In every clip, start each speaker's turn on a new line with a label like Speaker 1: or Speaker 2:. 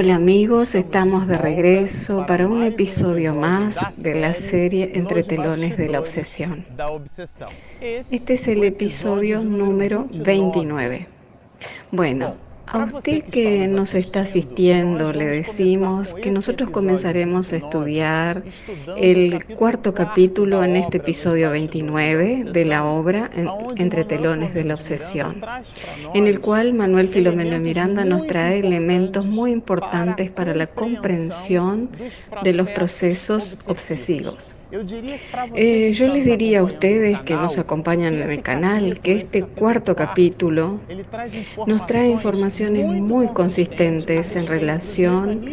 Speaker 1: Hola amigos, estamos de regreso para un episodio más de la serie Entre telones de la obsesión. Este es el episodio número 29. Bueno, a usted que nos está asistiendo, le decimos que nosotros comenzaremos a estudiar el cuarto capítulo en este episodio 29 de la obra Entre telones de la obsesión, en el cual Manuel Filomeno Miranda nos trae elementos muy importantes para la comprensión de los procesos obsesivos. Eh, yo les diría a ustedes que nos acompañan en el canal que este cuarto capítulo nos trae informaciones muy consistentes en relación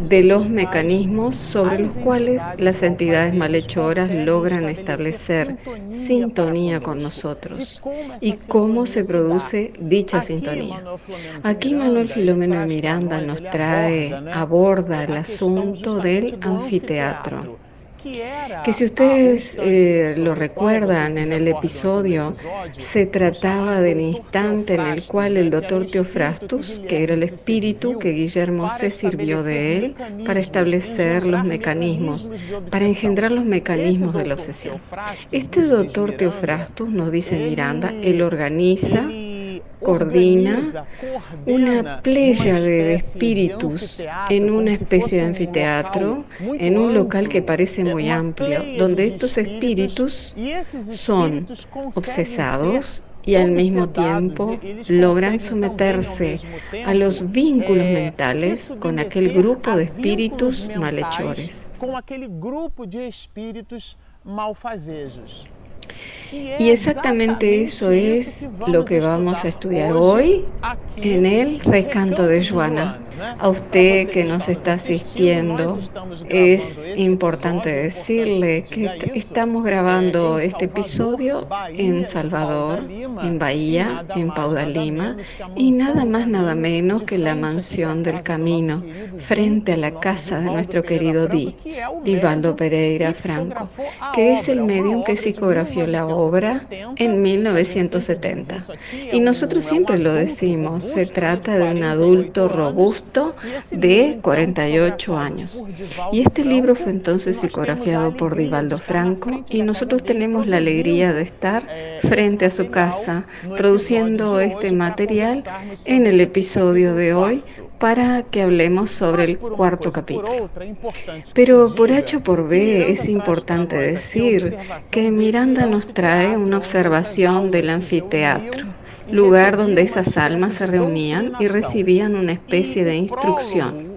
Speaker 1: de los mecanismos sobre los cuales las entidades malhechoras logran establecer sintonía con nosotros y cómo se produce dicha sintonía. Aquí Manuel Filomeno de Miranda nos trae, aborda el asunto del anfiteatro que si ustedes eh, lo recuerdan en el episodio, se trataba del instante en el cual el doctor Teofrastus, que era el espíritu que Guillermo se sirvió de él para establecer los mecanismos, para engendrar los mecanismos de la obsesión. Este doctor Teofrastus, nos dice Miranda, él organiza coordina una playa de espíritus en una especie de anfiteatro, en un local que parece muy amplio, donde estos espíritus son obsesados y al mismo tiempo logran someterse a los vínculos mentales con aquel grupo de espíritus malhechores. Y exactamente eso es lo que vamos a estudiar hoy en el recanto de Joana. A usted que nos está asistiendo, es importante decirle que estamos grabando este episodio en Salvador, en Bahía, en Paudalima, y nada más, nada menos que la mansión del camino, frente a la casa de nuestro querido Di, Divaldo Pereira Franco, que es el medium que psicografió la obra en 1970. Y nosotros siempre lo decimos, se trata de un adulto robusto de 48 años. Y este libro fue entonces psicografiado por Divaldo Franco y nosotros tenemos la alegría de estar frente a su casa produciendo este material en el episodio de hoy para que hablemos sobre el cuarto capítulo. Pero por H por B es importante decir que Miranda nos trae una observación del anfiteatro lugar donde esas almas se reunían y recibían una especie de instrucción.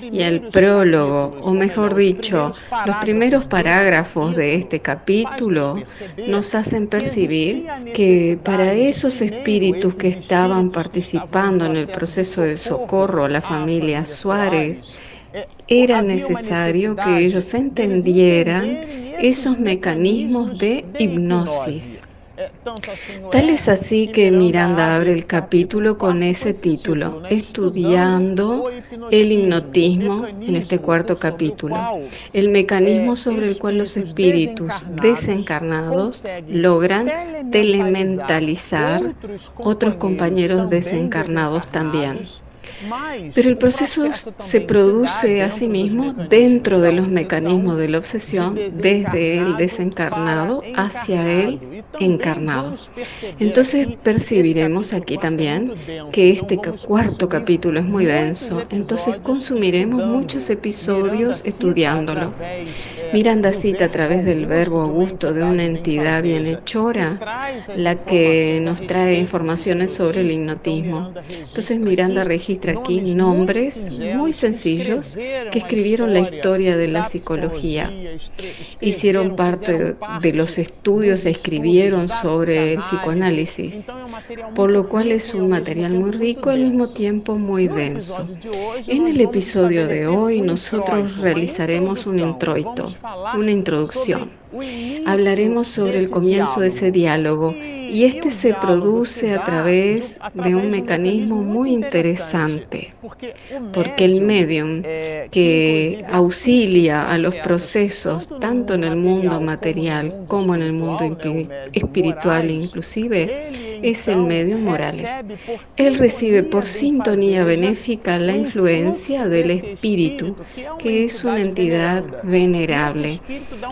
Speaker 1: Y el prólogo, o mejor dicho, los primeros parágrafos de este capítulo nos hacen percibir que para esos espíritus que estaban participando en el proceso de socorro a la familia Suárez, era necesario que ellos entendieran esos mecanismos de hipnosis Tal es así que Miranda abre el capítulo con ese título, estudiando el hipnotismo en este cuarto capítulo, el mecanismo sobre el cual los espíritus desencarnados logran telementalizar otros compañeros desencarnados también. Pero el proceso se produce a sí mismo dentro de los mecanismos de la obsesión, desde el desencarnado hacia el encarnado. Entonces percibiremos aquí también que este cuarto capítulo es muy denso, entonces consumiremos muchos episodios estudiándolo. Miranda cita a través del verbo augusto de una entidad bienhechora, la que nos trae informaciones sobre el hipnotismo. Entonces Miranda registra aquí nombres muy sencillos que escribieron la historia de la psicología. Hicieron parte de los estudios, e escribieron sobre el psicoanálisis, por lo cual es un material muy rico y al mismo tiempo muy denso. En el episodio de hoy nosotros realizaremos un introito, una introducción. Hablaremos sobre el comienzo de ese diálogo y este se produce a través de un mecanismo muy interesante, porque el medium que auxilia a los procesos tanto en el mundo material como en el mundo espiritual inclusive, es el medio Morales. Él recibe por sintonía benéfica la influencia del espíritu, que es una entidad venerable.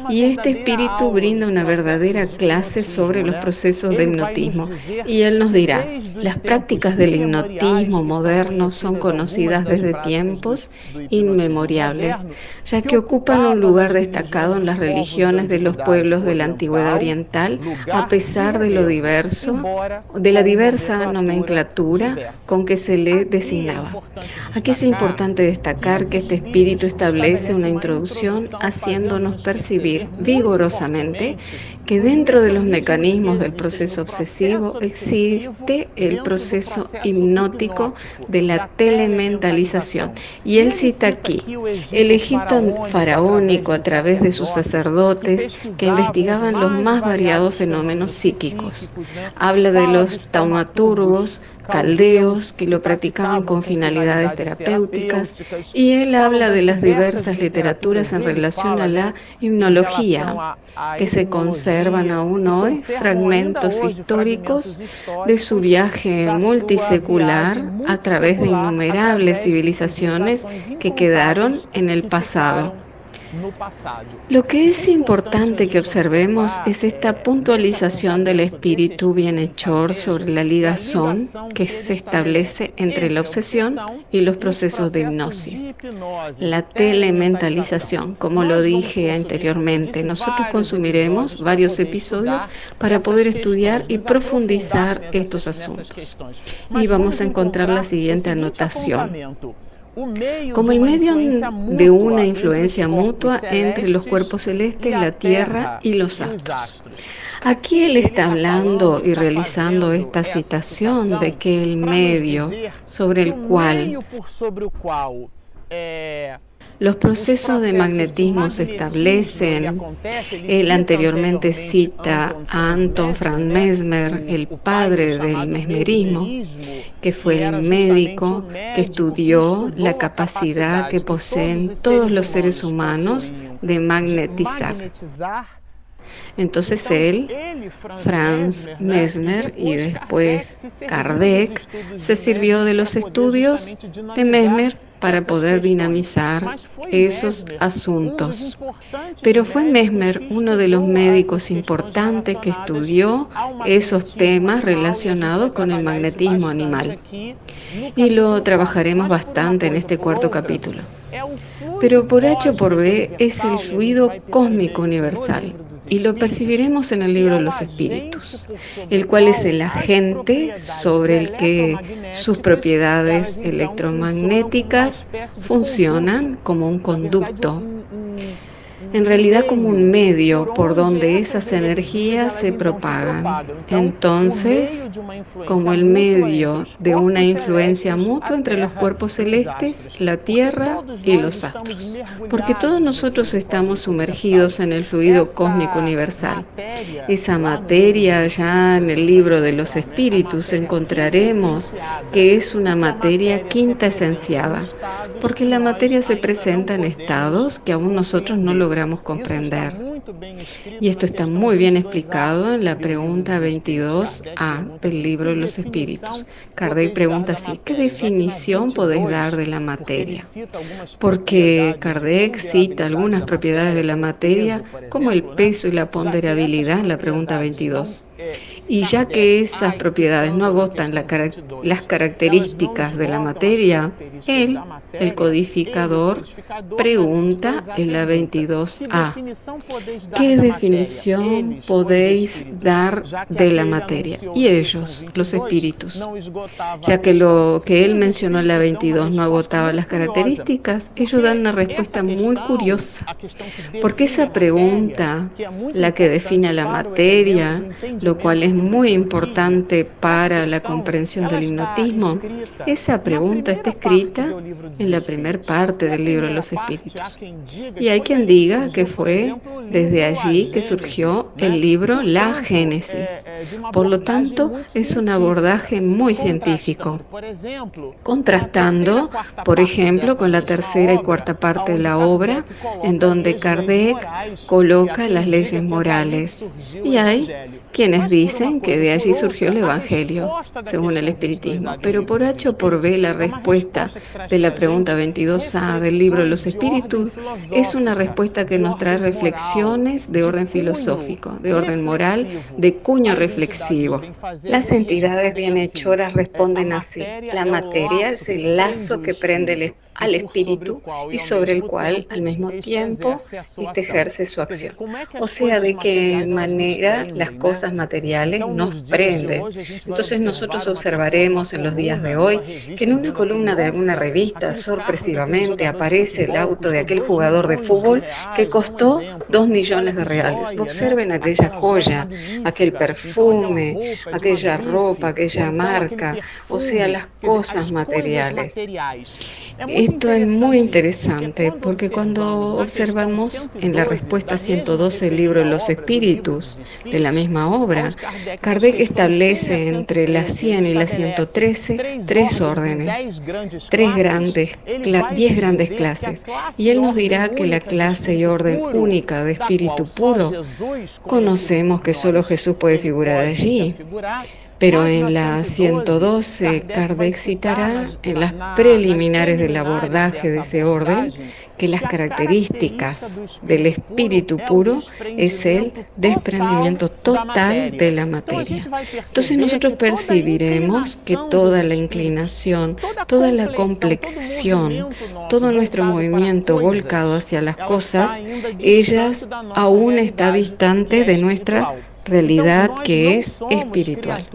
Speaker 1: Y este espíritu brinda una verdadera clase sobre los procesos de hipnotismo. Y él nos dirá, las prácticas del hipnotismo moderno son conocidas desde tiempos inmemoriales, ya que ocupan un lugar destacado en las religiones de los pueblos de la antigüedad oriental, a pesar de lo diverso, de la diversa nomenclatura con que se le designaba. Aquí es importante destacar que este espíritu establece una introducción haciéndonos percibir vigorosamente que dentro de los mecanismos del proceso obsesivo existe el proceso hipnótico de la telementalización. Y él cita aquí el Egipto faraónico a través de sus sacerdotes que investigaban los más variados fenómenos psíquicos. Habla de los taumaturgos, caldeos que lo practicaban con finalidades terapéuticas y él habla de las diversas literaturas en relación a la hipnología que se conservan aún hoy fragmentos históricos de su viaje multisecular a través de innumerables civilizaciones que quedaron en el pasado. Lo que es importante que observemos es esta puntualización del espíritu bienhechor sobre la ligazón que se establece entre la obsesión y los procesos de hipnosis. La telementalización, como lo dije anteriormente, nosotros consumiremos varios episodios para poder estudiar y profundizar estos asuntos. Y vamos a encontrar la siguiente anotación como el medio de una influencia mutua entre los cuerpos celestes, la Tierra y los astros. Aquí él está hablando y realizando esta citación de que el medio sobre el cual los procesos de magnetismo se establecen. Él anteriormente cita a Anton Frank Mesmer, el padre del mesmerismo, que fue el médico que estudió la capacidad que poseen todos los seres humanos de magnetizar. Entonces él, Franz Mesmer y después Kardec se sirvió de los estudios de Mesmer para poder dinamizar esos asuntos. Pero fue Mesmer uno de los médicos importantes que estudió esos temas relacionados con el magnetismo animal. Y lo trabajaremos bastante en este cuarto capítulo. Pero por H o por B es el fluido cósmico universal y lo percibiremos en el libro de los espíritus, el cual es el agente sobre el que sus propiedades electromagnéticas funcionan como un conducto en realidad como un medio por donde esas energías se propagan. Entonces, como el medio de una influencia mutua entre los cuerpos celestes, la Tierra y los astros. Porque todos nosotros estamos sumergidos en el fluido cósmico universal. Esa materia ya en el libro de los espíritus encontraremos que es una materia quinta esenciada, porque la materia se presenta en estados que aún nosotros no logramos comprender. Y esto está muy bien explicado en la pregunta 22a del libro de los espíritus. Kardec pregunta así, ¿qué definición podéis dar de la materia? Porque Kardec cita algunas propiedades de la materia como el peso y la ponderabilidad en la pregunta 22. Y ya que esas propiedades no agotan las características de la materia, él, el codificador, pregunta en la 22A, ¿qué definición podéis dar de la materia? Y ellos, los espíritus, ya que lo que él mencionó en la 22 no agotaba las características, ellos dan una respuesta muy curiosa, porque esa pregunta, la que define la materia, lo cual es muy importante para la comprensión del hipnotismo, esa pregunta está escrita en la primera parte del libro de los espíritus. Y hay quien diga que fue desde allí que surgió el libro La Génesis Por lo tanto, es un abordaje muy científico, contrastando, por ejemplo, con la tercera y cuarta parte de la obra, en donde Kardec coloca las leyes morales. Y hay quienes dicen que de allí surgió el Evangelio, según el Espiritismo. Pero por H o por B, la respuesta de la pregunta 22A del libro Los Espíritus es una respuesta que nos trae reflexiones de orden filosófico, de orden moral, de cuño reflexivo. Las entidades bienhechoras responden así. La materia es el lazo que prende el espíritu al espíritu y sobre el cual al mismo tiempo este ejerce su acción. O sea, de qué manera las cosas materiales nos prenden. Entonces nosotros observaremos en los días de hoy que en una columna de alguna revista sorpresivamente aparece el auto de aquel jugador de fútbol que costó dos millones de reales. Observen aquella joya, aquel perfume, aquella ropa, aquella marca, o sea, las cosas materiales. Esto es muy interesante porque cuando observamos en la respuesta 112 del libro Los Espíritus de la misma obra, Kardec establece entre la 100 y la 113 tres órdenes, tres grandes, diez grandes clases. Y él nos dirá que la clase y orden única de espíritu puro, conocemos que solo Jesús puede figurar allí. Pero en la 112, Kardec citará en las preliminares del abordaje de ese orden que las características del espíritu puro es el desprendimiento total de la materia. Entonces nosotros percibiremos que toda la inclinación, toda la complexión, todo nuestro movimiento volcado hacia las cosas, ellas aún está distante de nuestra realidad que es espiritual.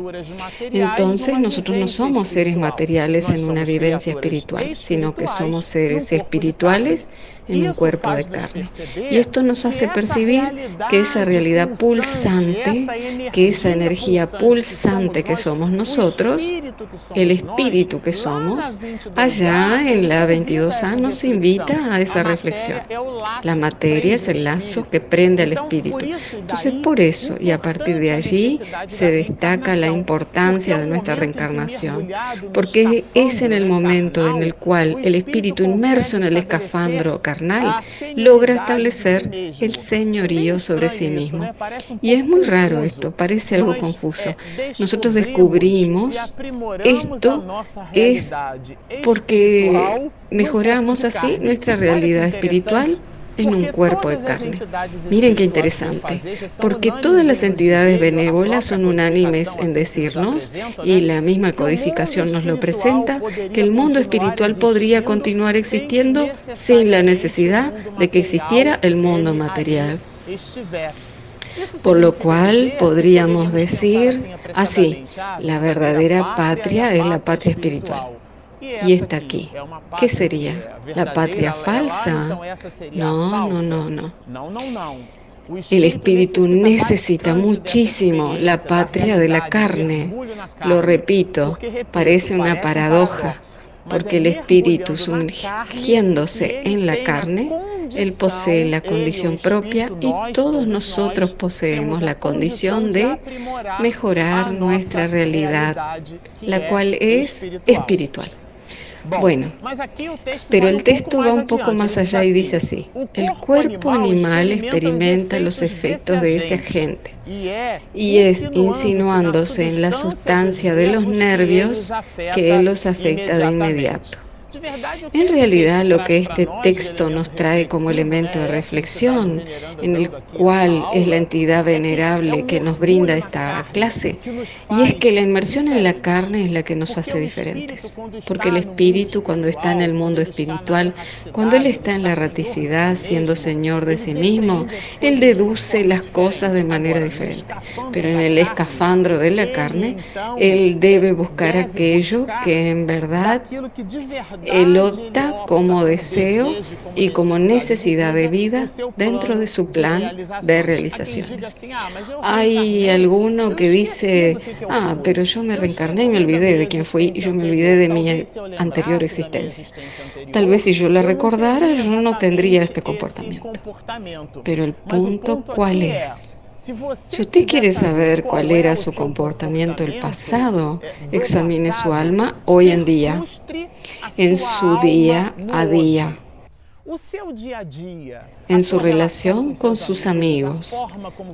Speaker 1: Entonces nosotros no somos seres materiales en una vivencia espiritual, sino que somos seres espirituales en un cuerpo de carne. Y esto nos hace percibir que esa realidad pulsante, que esa energía pulsante que somos nosotros, el espíritu que somos, allá en la 22A nos invita a esa reflexión. La materia es el lazo que prende al espíritu. Entonces por eso y a partir de allí se destaca la importancia de nuestra reencarnación, porque es en el momento en el cual el espíritu inmerso en el escafandro carnal logra establecer el señorío sobre sí mismo. Y es muy raro esto, parece algo confuso. Nosotros descubrimos esto es porque mejoramos así nuestra realidad espiritual en un cuerpo de carne. Miren qué interesante, porque todas las entidades benévolas son unánimes en decirnos, y la misma codificación nos lo presenta, que el mundo espiritual podría continuar existiendo sin la necesidad de que existiera el mundo material. Por lo cual podríamos decir así, la verdadera patria es la patria espiritual y está aquí. ¿Qué sería? ¿La patria falsa? No, no, no, no. El espíritu necesita muchísimo la patria de la carne. Lo repito, parece una paradoja, porque el espíritu sumergiéndose en la carne, él posee la condición propia y todos nosotros poseemos la condición de mejorar nuestra realidad, la cual es espiritual. Bueno, pero el texto va un poco más allá y dice así, el cuerpo animal experimenta los efectos de ese agente y es insinuándose en la sustancia de los nervios que los afecta de inmediato. En realidad lo que este texto nos trae como elemento de reflexión, en el cual es la entidad venerable que nos brinda esta clase, y es que la inmersión en la carne es la que nos hace diferentes, porque el espíritu cuando está en el mundo espiritual, cuando él está en la raticidad, siendo señor de sí mismo, él deduce las cosas de manera diferente, pero en el escafandro de la carne, él debe buscar aquello que en verdad él opta como deseo y como necesidad de vida dentro de su plan de realizaciones. Hay alguno que dice, ah, pero yo me reencarné y me olvidé de quién fui y yo me olvidé de mi anterior existencia. Tal vez si yo la recordara, yo no tendría este comportamiento. Pero el punto, ¿cuál es? Si usted quiere saber cuál era su comportamiento el pasado, examine su alma hoy en día, en su día a día en su relación con sus amigos,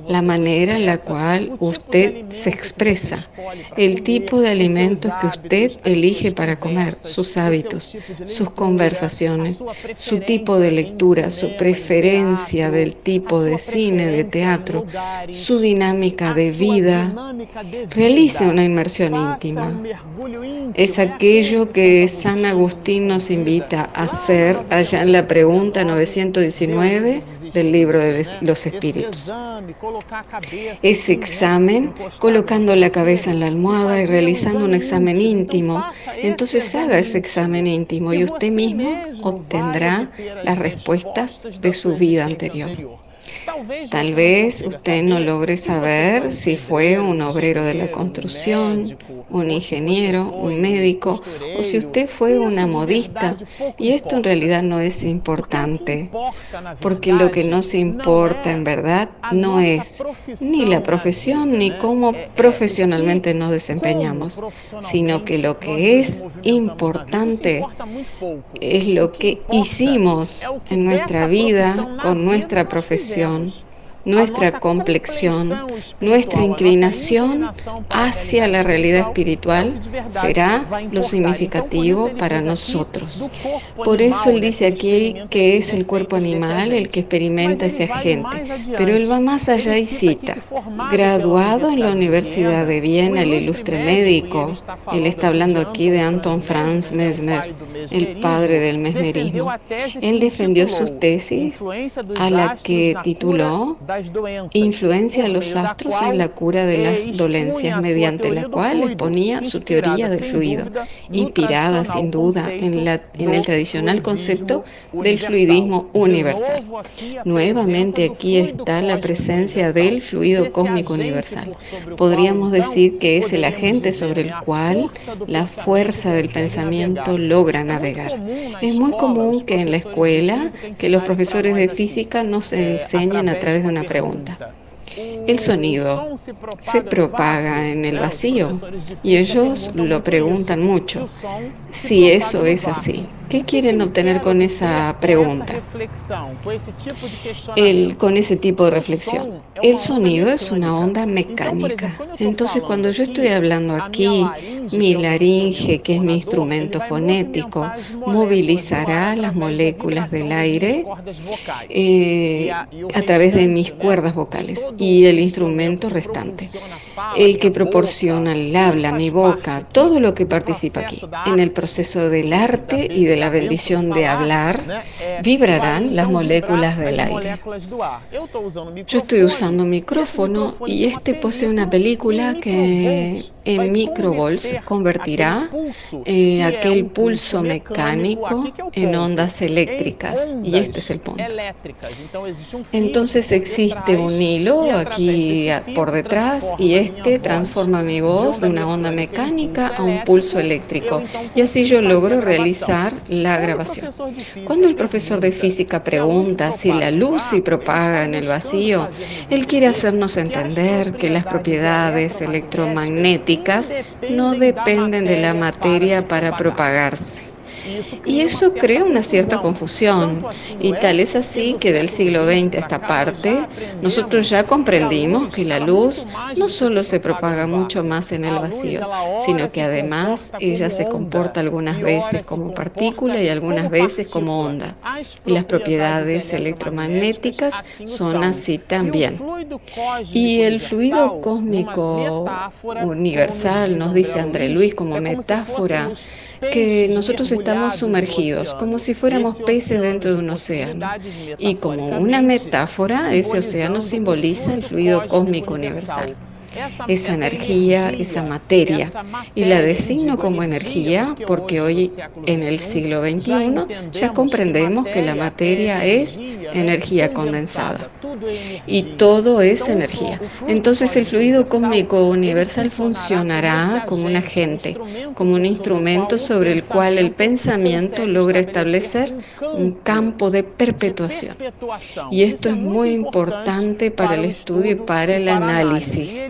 Speaker 1: la manera en la cual usted se expresa, el tipo de alimentos que usted elige para comer, sus hábitos, sus conversaciones, su tipo de lectura, su preferencia del tipo de cine, de teatro, su dinámica de vida. Realice una inmersión íntima. Es aquello que San Agustín nos invita a hacer allá en la pregunta 919 del libro de los espíritus. Ese examen, colocando la cabeza en la almohada y realizando un examen íntimo, entonces haga ese examen íntimo y usted mismo obtendrá las respuestas de su vida anterior. Tal vez usted no logre saber si fue un obrero de la construcción, un ingeniero, un médico o si usted fue una modista. Y esto en realidad no es importante, porque lo que nos importa en verdad no es ni la profesión ni cómo profesionalmente nos desempeñamos, sino que lo que es importante es lo que hicimos en nuestra vida con nuestra profesión Mann. Nuestra complexión, nuestra inclinación hacia la realidad espiritual será lo significativo para nosotros. Por eso él dice aquí que es el cuerpo animal el que experimenta ese agente, pero él va más allá y cita, graduado en la Universidad de Viena, el ilustre médico, él está hablando aquí de Anton Franz Mesmer, el padre del mesmerismo. Él defendió sus tesis a la que tituló influencia de los astros en la cura de las dolencias, mediante la cual exponía su teoría del fluido, inspirada sin duda en, la, en el tradicional concepto del fluidismo universal. Nuevamente aquí está la presencia del fluido cósmico universal. Podríamos decir que es el agente sobre el cual la fuerza del pensamiento logra navegar. Es muy común que en la escuela que los profesores de física nos enseñen a través de una pregunta. El sonido se propaga en el vacío y ellos lo preguntan mucho si eso es así. ¿Qué quieren obtener con esa pregunta? Con ese tipo de reflexión. El sonido es una onda mecánica. Entonces, cuando yo estoy hablando aquí, mi laringe, que es mi instrumento fonético, movilizará las moléculas del aire eh, a través de mis cuerdas vocales y el instrumento restante, el que proporciona el habla, mi boca, todo lo que participa aquí en el proceso del arte y de la bendición de hablar, vibrarán las moléculas del aire. Yo estoy usando un micrófono y este posee una película que en microvolts convertirá eh, aquel pulso mecánico en ondas eléctricas. Y este es el punto. Entonces existe un hilo aquí por detrás y este transforma mi voz de una onda mecánica a un pulso eléctrico. Y así yo logro realizar la grabación. Cuando el profesor de física pregunta si la luz se propaga en el vacío, él quiere hacernos entender que las propiedades electromagnéticas no dependen de la materia para propagarse. Y eso crea una cierta confusión. Y tal es así que del siglo XX a esta parte, nosotros ya comprendimos que la luz no solo se propaga mucho más en el vacío, sino que además ella se comporta algunas veces como partícula y algunas veces como onda. Y las propiedades electromagnéticas son así también. Y el fluido cósmico universal, nos dice André Luis como metáfora, que nosotros estamos sumergidos, como si fuéramos peces dentro de un océano. Y como una metáfora, ese océano simboliza el fluido cósmico universal. Esa energía, esa materia. Y la designo como energía porque hoy en el siglo XXI ya comprendemos que la materia es energía condensada y todo es energía. Entonces el fluido cósmico universal funcionará como un agente, como un instrumento sobre el cual el pensamiento logra establecer un campo de perpetuación. Y esto es muy importante para el estudio y para el análisis.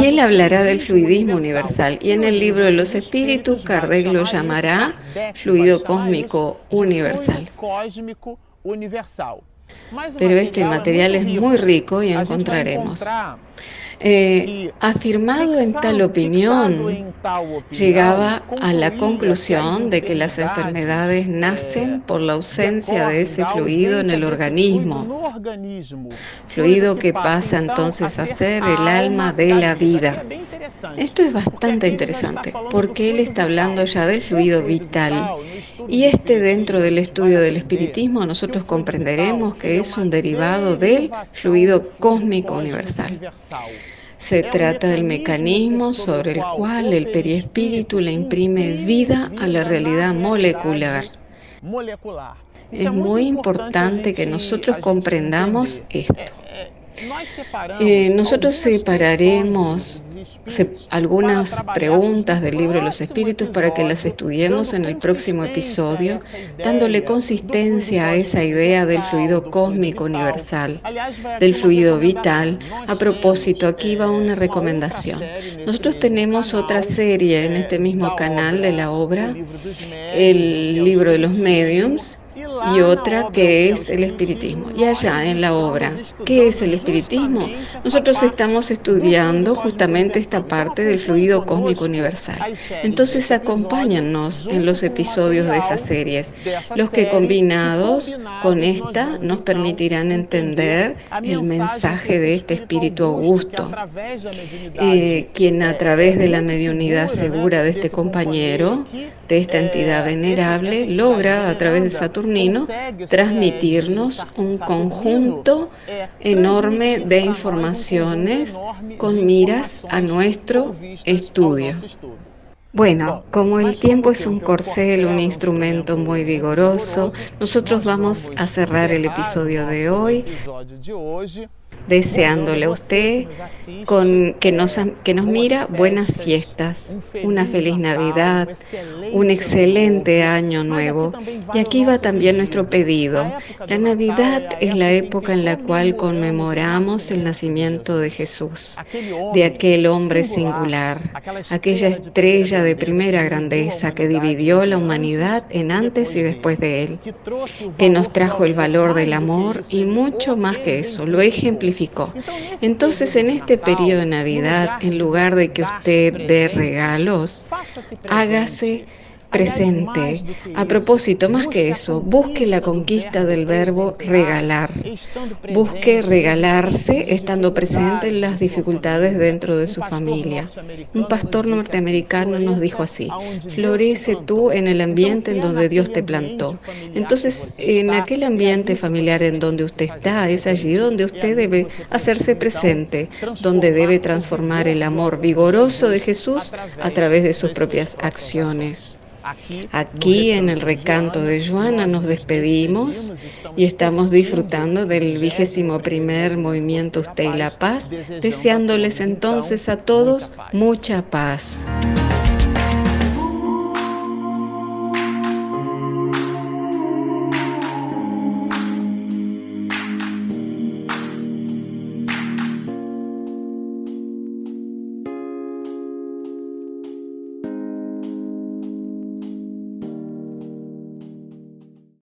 Speaker 1: Y él hablará del fluidismo universal. Y en el libro de los espíritus, Kardec lo llamará fluido cósmico universal. Pero este material es muy rico y encontraremos eh, afirmado en tal opinión, llegaba a la conclusión de que las enfermedades nacen por la ausencia de ese fluido en el organismo, fluido que pasa entonces a ser el alma de la vida. Esto es bastante interesante porque él está hablando ya del fluido vital. y este dentro del estudio del espiritismo nosotros comprenderemos que es un derivado del fluido cósmico universal. Se trata del mecanismo sobre el cual el periespíritu le imprime vida a la realidad molecular. Es muy importante que nosotros comprendamos esto. Eh, nosotros separaremos algunas preguntas del libro de los espíritus para que las estudiemos en el próximo episodio, dándole consistencia a esa idea del fluido cósmico universal, del fluido vital. A propósito, aquí va una recomendación. Nosotros tenemos otra serie en este mismo canal de la obra, el libro de los mediums, y otra que es el espiritismo. Y allá en la obra, ¿qué es el espiritismo? Nosotros estamos estudiando justamente esta parte del fluido cósmico universal. Entonces acompáñanos en los episodios de esas series, los que combinados con esta nos permitirán entender el mensaje de este espíritu augusto, eh, quien a través de la mediunidad segura de este compañero, de esta entidad venerable, logra a través de Saturnino transmitirnos un conjunto enorme de informaciones con miras a nuestro estudio. Bueno, como el tiempo es un corcel, un instrumento muy vigoroso, nosotros vamos a cerrar el episodio de hoy deseándole a usted con, que, nos, que nos mira buenas fiestas, una feliz Navidad, un excelente año nuevo. Y aquí va también nuestro pedido. La Navidad es la época en la cual conmemoramos el nacimiento de Jesús, de aquel hombre singular, aquella estrella de primera grandeza que dividió la humanidad en antes y después de él, que nos trajo el valor del amor y mucho más que eso, lo ejemplificó entonces, en este periodo de Navidad, en lugar de que usted dé regalos, hágase presente. A propósito, más que eso, busque la conquista del verbo regalar. Busque regalarse estando presente en las dificultades dentro de su familia. Un pastor norteamericano nos dijo así, florece tú en el ambiente en donde Dios te plantó. Entonces, en aquel ambiente familiar en donde usted está, es allí donde usted debe hacerse presente, donde debe transformar el amor vigoroso de Jesús a través de sus propias acciones. Aquí en el recanto de Joana nos despedimos y estamos disfrutando del vigésimo primer movimiento Usted y la Paz, deseándoles entonces a todos mucha paz.